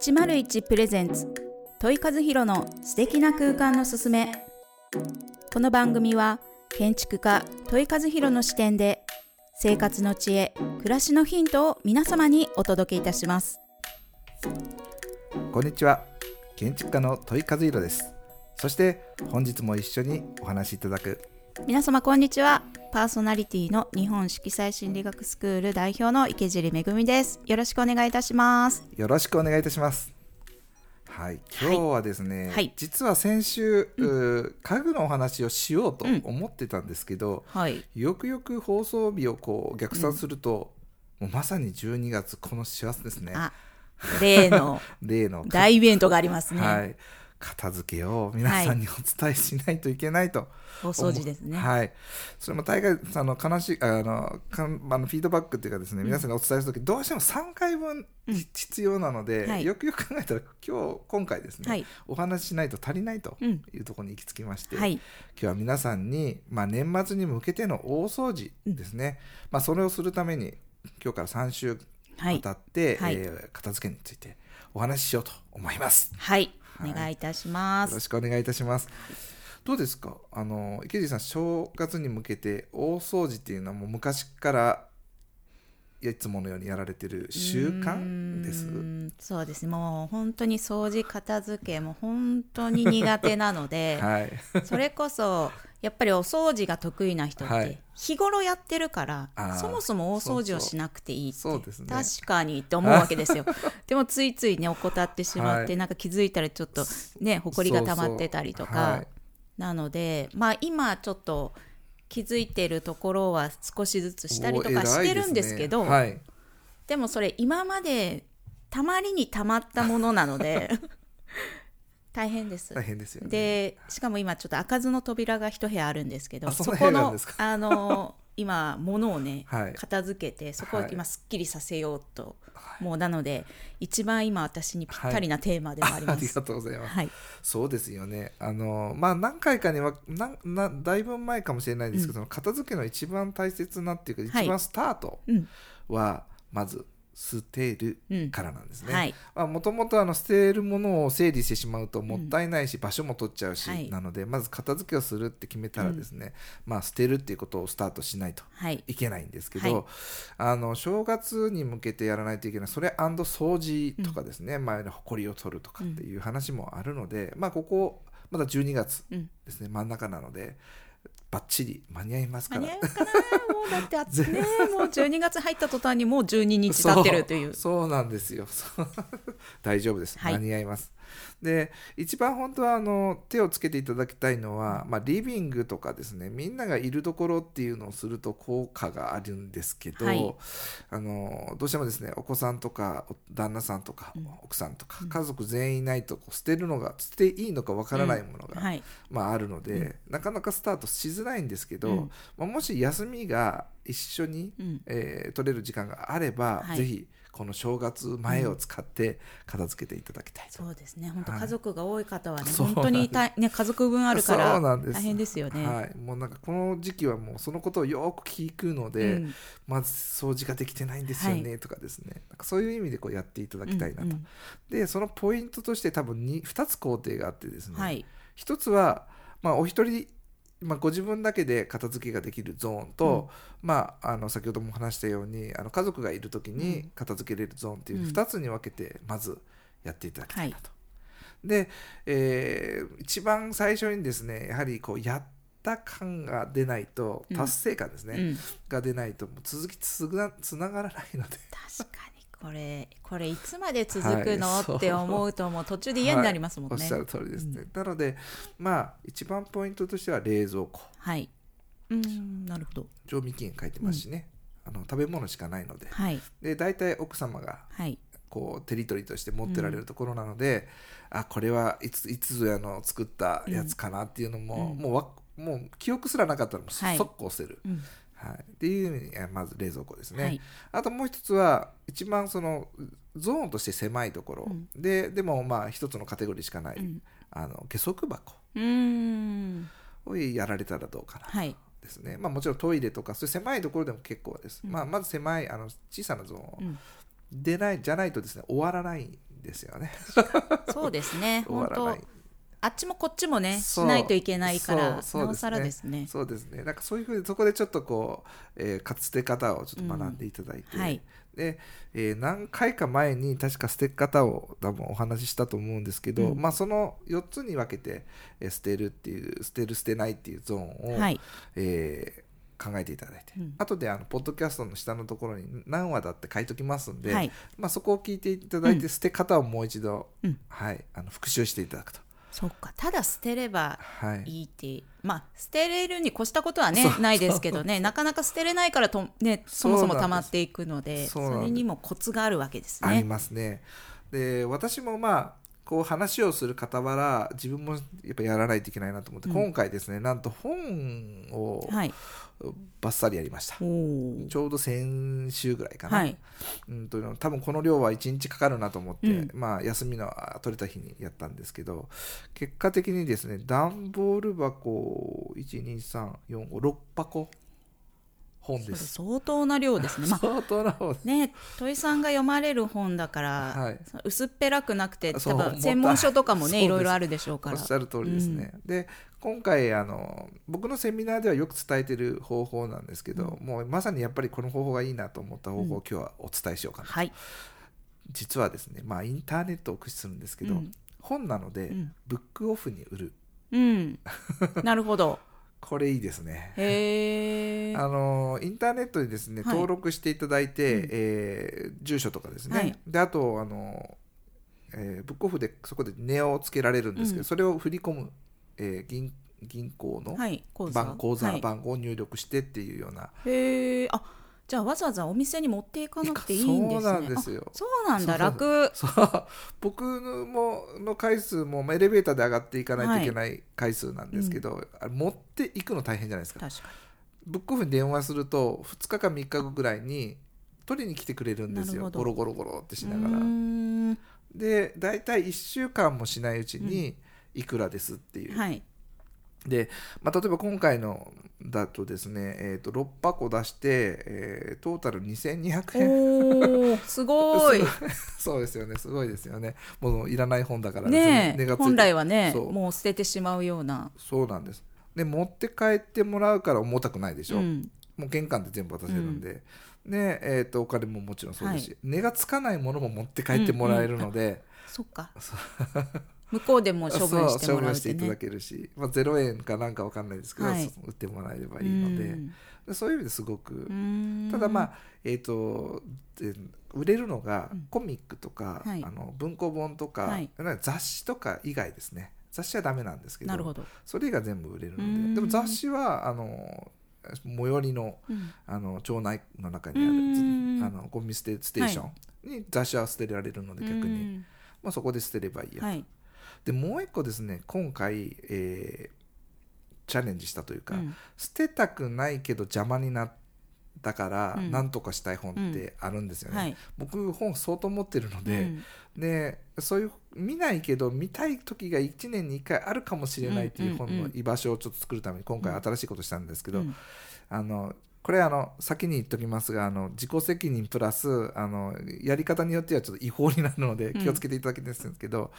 101プレゼンツ。問い和弘の素敵な空間のすすめ。この番組は建築家問い和弘の視点で生活の知恵暮らしのヒントを皆様にお届けいたします。こんにちは。建築家の問い和弘です。そして本日も一緒にお話しいただく。皆様こんにちはパーソナリティの日本色彩心理学スクール代表の池尻めぐみです。よろしくお願いいたします。よろしくお願いいたします。はい今日はですね、はい。実は先週、う家具のお話をしようと思ってたんですけど、はい。よくよく放送日をこう逆算すると、もうまさに12月この幸せですね。あ例の 例の大イベントがありますね、はい、片付けを皆さんにお伝えしないといけないと、大掃除ですね。はい、それも大概あの悲しいあのかんあのフィードバックっていうかですね、皆さんにお伝えするときどうしても3回分うん。必要なので、はい。よくよく考えたら今日今回ですね、はい。お話ししないと足りないとうん。いうところに行き着きまして、はい。今日は皆さんに、まあ、年末に向けての大掃除ですね、まあ、それをするために今日から3週はい。わたって、はい。えー片付けについてお話ししようと思います。はい、はいお願いいたします。よろしくお願いいたします。どうですか？あの池尻さん正月に向けて大掃除っていうのはもう昔からいつものようにやられてる習慣です？そうですねもう本当に掃除片付けも本当に苦手なので、はいそれこそやっぱりお掃除が得意な人っはい。て日頃やってるから、あーそもそも大掃除をしなくていいってそうですね。確かにって思うわけですよ。でもついついね怠ってしまって、はい。なんか気づいたらちょっとねほこりが溜まってたりとか。そうそうはい。なのでまあ今ちょっと気づいてるところは少しずつしたりとかしてるんですけどねでもそれ今までたまりにたまったものなので大変です。はい、大変ですよね。でしかも今ちょっと開かずの扉が一部屋あるんですけどあそそこのあの 今物をね、はい。片付けてそこをはい。今すっきりさせようと、もうなので一番今私にぴったりなテーマでもありあます。りがとうございます。はい、そうですよね。あのまあ何回かにはななだいぶ前かもしれないですけど、その片付けの一番大切なっていうか、はい。一番スタートうんはまず捨てるうんからなんですね。もともとあの捨てるものを整理してしまうともったいないし、場所も取っちゃうし、はい。なのでまず片付けをするって決めたらですね、まあ捨てるっていうことをスタートしないとはい。いけないんですけど、はい。あの正月に向けてやらないといけないそれ掃除とかですね、前の埃を取るとかっていう話もあるので、まあここまだ12月うん。ですね、真ん中なのでバッチリ間に合いますから。間に合うかな。もうだってあっね もう12月入った途端にもう12日経ってるという。そうなんですよ。大丈夫です、はい。間に合いますで一番本当はあの手をつけていただきたいのは、まあ、リビングとかですねみんながいるところっていうのをすると効果があるんですけど、はい。あのどうしてもですねお子さんとかお旦那さんとか、うん。奥さんとか家族全員いないとこう捨てるのが捨てていいのかわからないものが、はい。まあ、あるので、なかなかスタートしづらいんですけど、うん。まあ、もし休みが一緒に、うん。えー取れる時間があれば、はい。ぜひこの正月前を使って片付けていただきたいと、そうですね。本当はい。家族が多い方はね、そう本当に大、ね、家族分あるから大変ですよね。はい、もうなんかこの時期はもうそのことをよく聞くので、うん。まず掃除ができてないんですよね、とかですね。なんかそういう意味でこうやっていただきたいなと、うんうんでそのポイントとして多分 2, 2つ工程があってですね、はい。一つは、まあ、お一人、まあ、ご自分だけで片付けができるゾーンと、まあ、あの先ほども話したようにあの家族がいる時に片付けれるゾーンっていううん。2つに分けてまずやっていただきたいなと。で、えー一番最初にですねやはりこうやった感が出ないとうん。達成感ですね、うん。が出ないともう続きつながらないので。確かにこれこれいつまで続くの、はいって思うともう途中で嫌になりますもんね。おっしゃる通りですね。なのでまあ一番ポイントとしては冷蔵庫。はい。うんなるほど。賞味期限書いてますしね、あの食べ物しかないので。はい。で大体奥様がはい。こうテリトリーとして持ってられるところなので、あこれはいついつぞやの作ったやつかなっていうのも、うん。もうわもう記憶すらなかったらもうはい。速攻捨てる、うんはい。っていう意味にえまず冷蔵庫ですね、はい。あともう一つは一番そのゾーンとして狭いところ、うん。ででもまあ一つのカテゴリーしかない、うん。あの下足箱。をやられたらどうかなはい。ですね、まあ、もちろんトイレとかそういう狭いところでも結構です、うん。まあ、まず狭いあの小さなゾーンをうん。でないじゃないとですね終わらないんですよね。そうですね。終わらないあっちもこっちもねしないといけないからなおさらですね。そうですね。なんかそういうふうにそこでちょっとこう、えー、かつて方をちょっと学んでいただいて、うんはい。で、えー何回か前に確か捨て方を多分お話ししたと思うんですけど、うん。まあその4つに分けて、えー捨てるっていう捨てる捨てないっていうゾーンを、はい。えー考えていただいて、うん。後であのポッドキャストの下のところに何話だって書いときますんで、はい。まあ、そこを聞いていただいて、うん。捨て方をもう一度、うん。はい、あの復習していただくと。そっか。ただ捨てればはい。いいってまあ捨てれるに越したことはねないですけどね。なかなか捨てれないからと、ね、そもそも溜まっていくのでそれにもコツがあるわけですありね。ますね。で私もまあこう話をする傍ら自分もやっぱやらないといけないなと思って、うん。今回ですねなんと本をはい、バッサリやりました。おー。ちょうど先週ぐらいかな、はい。うんと多分この量は1日かかるなと思って、うん。まあ休みのあ取れた日にやったんですけど結果的にですね段ボール箱12345箱本です。相当な量ですね。まあ相当な本。ね、土井さんが読まれる本だから、はい。薄っぺらくなくて多分専門書とかもねいろいろあるでしょうから。おっしゃる通りですね。で今回あの僕のセミナーではよく伝えてる方法なんですけど、もうまさにやっぱりこの方法がいいなと思った方法を今日はお伝えしようかな、はい、実はですねまあインターネットを駆使するんですけど、うん。本なので、うん。ブックオフに売る。うん、なるほど これいいですね。あのインターネットでですね、はい。登録していただいて、うん。えー住所とかですね、はい。であとあの、えーブックオフでそこで値をつけられるんですけど、うん。それを振り込む、えー銀銀行のはい口座。番口座、はい。番号を入力してっていうようなへえあじゃあわざわざお店に持っていかなくていいんですね。そうなんですよ。あそうなんだ。楽。そう。僕のもの回数もまあエレベーターで上がっていかないといけない回数なんですけど、あれ持っていくの大変じゃないですか。確かブックオフに電話すると2日か3日後ぐらいに取りに来てくれるんですよ。ゴロゴロゴロってしにながら。で大体1週間もしないうちにいくらですっていう、はいで、まあ、例えば今回のだとですね、えー、と6箱出して、えートータル2200円。すごい。そうですよね。すごいですよね。もういらない本だからね。本来はねもう捨ててしまうような。そうなんです。で持って帰ってもらうから重たくないでしょ、うん。もう玄関で全部渡せるんで、で、えー、とお金ももちろんそうですし、値がつかないものも持って帰ってもらえるので、そっか 向こうでも処分してもらうっ処分してていただねけるし、まあ、0円かなんかわかんないですけど、はい。売ってもらえればいいので。うん。でそういう意味ですごく。うーん。ただまあえっ、とで売れるのがうん。コミックとか、はい。あの文庫本とか,、はい。雑誌とか以外ですね。雑誌はダメなんですけどそれ以外全部売れるうーん。のででも雑誌はあの最寄りのうん。あの町内の中にあるのゴミ捨てステーションに雑誌は捨てられるので逆に、うん。まあ、そこで捨てればいいやと、はいでもう一個ですね今回、えーチャレンジしたというか、うん。捨てたくないけど邪魔になったからうん。何とかしたい本ってあるんですよね、はい。僕本相当持ってるので、うん。でそういう見ないけど見たい時が1年に1回あるかもしれないっていう本の居場所をちょっと作るために今回新しいことしたんですけど、うん。あのこれあの先に言っときますがあの自己責任プラスあのやり方によってはちょっと違法になるのでうん。気をつけていただきたいんですけど、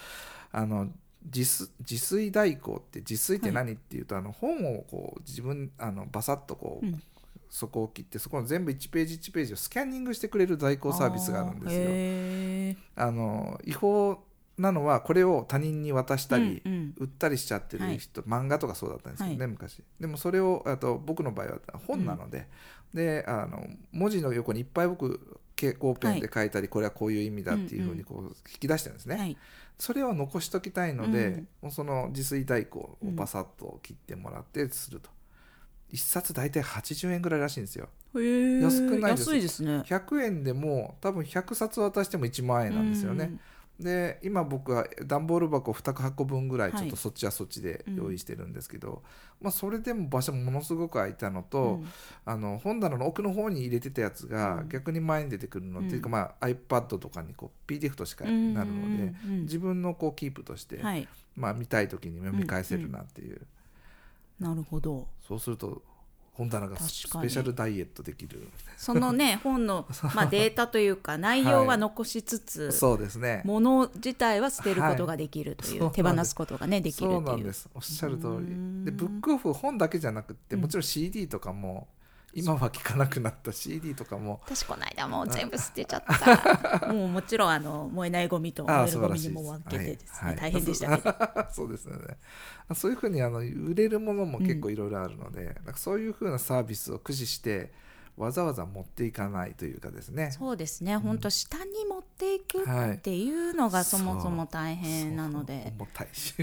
あの自炊自炊代行って自炊って何っていうと、あの本をこう自分あのバサッとこう、うん。そこを切ってそこの全部1ページ1ページをスキャンニングしてくれる代行サービスがあるんですよ。へあの違法なのはこれを他人に渡したり、うんうん。売ったりしちゃってる人、漫画とかそうだったんですけどね、はい。昔。でもそれをあと僕の場合は本なので、であの文字の横にいっぱい僕蛍光ペンで書いたり、これはこういう意味だっていうふうにこう引き出してるんですね、はい。それを残しときたいので、うんもうその自炊代行をバサッと切ってもらってすると、一冊大体80円ぐらいらしいんですよ。安くないです。安いですね。100円でも多分100冊渡しても1万円なんですよね、で今僕は段ボール箱2箱分ぐらいちょっとそっちはそっちで用意してるんですけど、まあ、それでも場所ものすごく空いたのと、うん。あの本棚の奥の方に入れてたやつがうん。逆に前に出てくるの、うんっていうか、まあ、iPad とかにこう PDF としかなうんるので、うん。自分のこうキープとして、はい。まあ、見たい時に読み返せるなっていう、なるほど。そうすると本棚がスペシャルダイエットできる。そのね 本の、まあ、データというか内容は残しつつ、はい、そうですね。もの自体は捨てることができるという、はい、手放すことがねできるという。そうなんです。おっしゃる通り。でブックオフ本だけじゃなくてもちろん CD とかも、今は聞かなくなった。CD とかも。私この間もう全部捨てちゃった。もうもちろんあの燃えないゴミと燃えるゴミにも分けてですね、はいはい、大変でしたけど。そうですよね。そういうふうにあの売れるものも結構いろいろあるので、うん、なんかそういうふうなサービスを駆使してわざわざ持っていかないというかですね。そうですね、うん、本当下に持っていくっていうのがそもそも大変なので、重たいし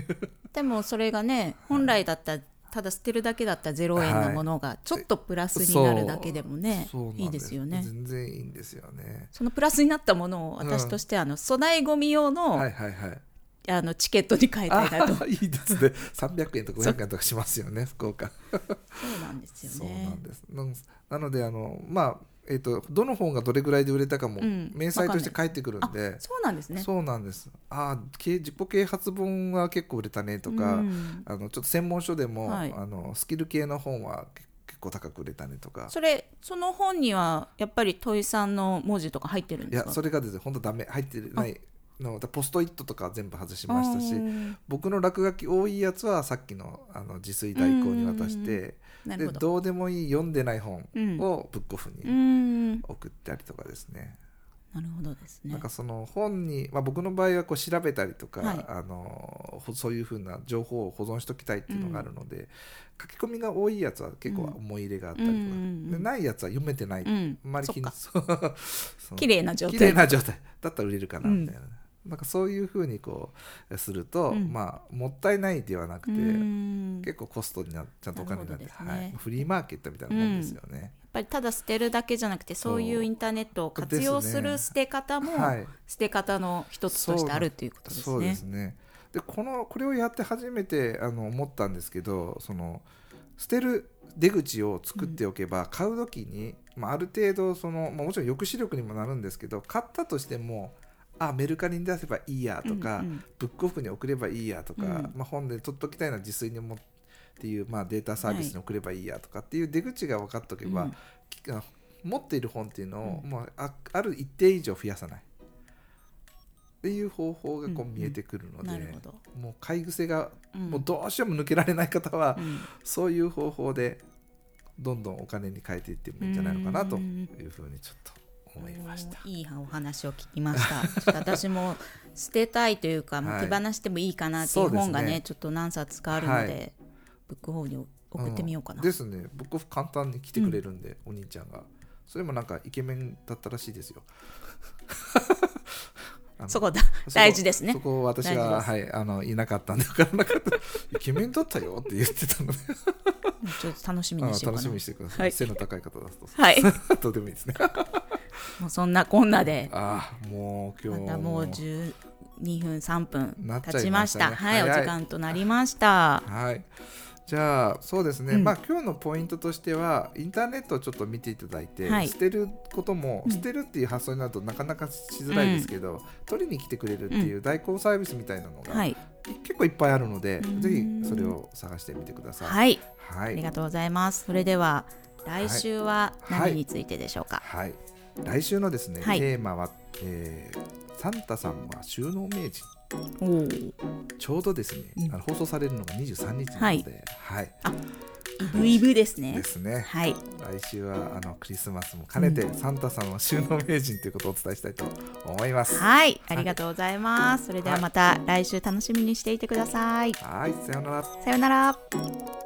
でもそれがね本来だったらただ捨てるだけだったら0円のものがちょっとプラスになるだけでもね、はい、いいですよね。全然いいんですよね。そのプラスになったものを私としてあの粗大ごみ用の、はいはいはいあのチケットに変えたいなと。いいですね。300円とか500円とかしますよね 福岡。そうなんですよね。そうなんです。なのであのまあえーと、どの本がどれぐらいで売れたかも明細として返ってくるんで、うん、そうなんですね。そうなんです。ああ自己啓発本は結構売れたねとか、うん、あのちょっと専門書でも、はい、あのスキル系の本は結構高く売れたねとか。それその本にはやっぱり土井さんの文字とか入ってるんですか？いやそれがですね本当ダメ入ってないのポストイットとか全部外しましたし僕の落書き多いやつはさっきのあの自炊代行に渡してでどうでもいい読んでない本をブックオフに送ったりとかですね。なるほどですね。なんかその本に、まあ、僕の場合はこう調べたりとか、はい、あのそういうふうな情報を保存しときたいっていうのがあるので、うん、書き込みが多いやつは結構思い入れがあったりとか、うん、でないやつは読めてない、うん、あんまり気に綺麗な状態。綺麗な状態。だったら売れるかなみたいな。なんかそういうふうにこうすると、うん、まあもったいないではなくて結構コストになちゃんとお金になって、ね、はい、フリーマーケットみたいなもんですよね、うん、やっぱりただ捨てるだけじゃなくてそういうインターネットを活用する捨て方も、捨て方の一つとしてあるということですね。そうですね。でこのこれをやって初めてあの思ったんですけどその捨てる出口を作っておけば、買う時に、まあ、ある程度その、まあ、もちろん抑止力にもなるんですけど買ったとしてもあメルカリに出せばいいやとか、うんうん、ブックオフに送ればいいやとか、うん、まあ、本で取っときたいな自炊にもっていう、まあ、データサービスに送ればいいやとかっていう出口が分かっておけば、持っている本っていうのを、うん、もうあある一定以上増やさない。っていう方法がこう見えてくるので、うんうん、もう買い癖が、もうどうしても抜けられない方は、そういう方法でどんどんお金に変えていってもいいんじゃないのかなというふうにちょっと思いました。いいお話を聞きました。私も捨てたいというか、はい、手放してもいいかなっていう本がね、ね、ちょっと何冊かあるので、はい、ブックホーに送ってみようかな、うん、ですね。ブックオフ簡単に来てくれるんで、うん、お兄ちゃんが。それもなんかイケメンだったらしいですよ。そこだ。大事ですね。そこ私がはいあのいなかったんで分からなかった。イケメンだったよって言ってたので。ちょっと楽しみにして楽しみにしてください、はい、背の高い方だと。はい。どうでもいいですねもうそんなこんなで。あもう今日またもう12分3分経ちました、ね、はい、お時間となりました。はい。じゃあそうですね、うん、まあ今日のポイントとしてはインターネットをちょっと見ていただいて、はい、捨てることも、捨てるっていう発想になるとなかなかしづらいですけど、うん、取りに来てくれるっていう代行サービスみたいなのが、はい、結構いっぱいあるので、ぜひそれを探してみてください。はい、はい、ありがとうございます。それでは来週は何についてでしょうか？はい、来週のですね、テーマは、えー、サンタさんは収納名人。ちょうどですね、うん、あの放送されるのが23日なので、はい。はいイブイブですね。ですね。はい。来週はあのクリスマスも兼ねて、うん、サンタさんの収納名人ということをお伝えしたいと思います。はい、ありがとうございます。それではまた来週楽しみにしていてください。はい、さようなら。さようなら。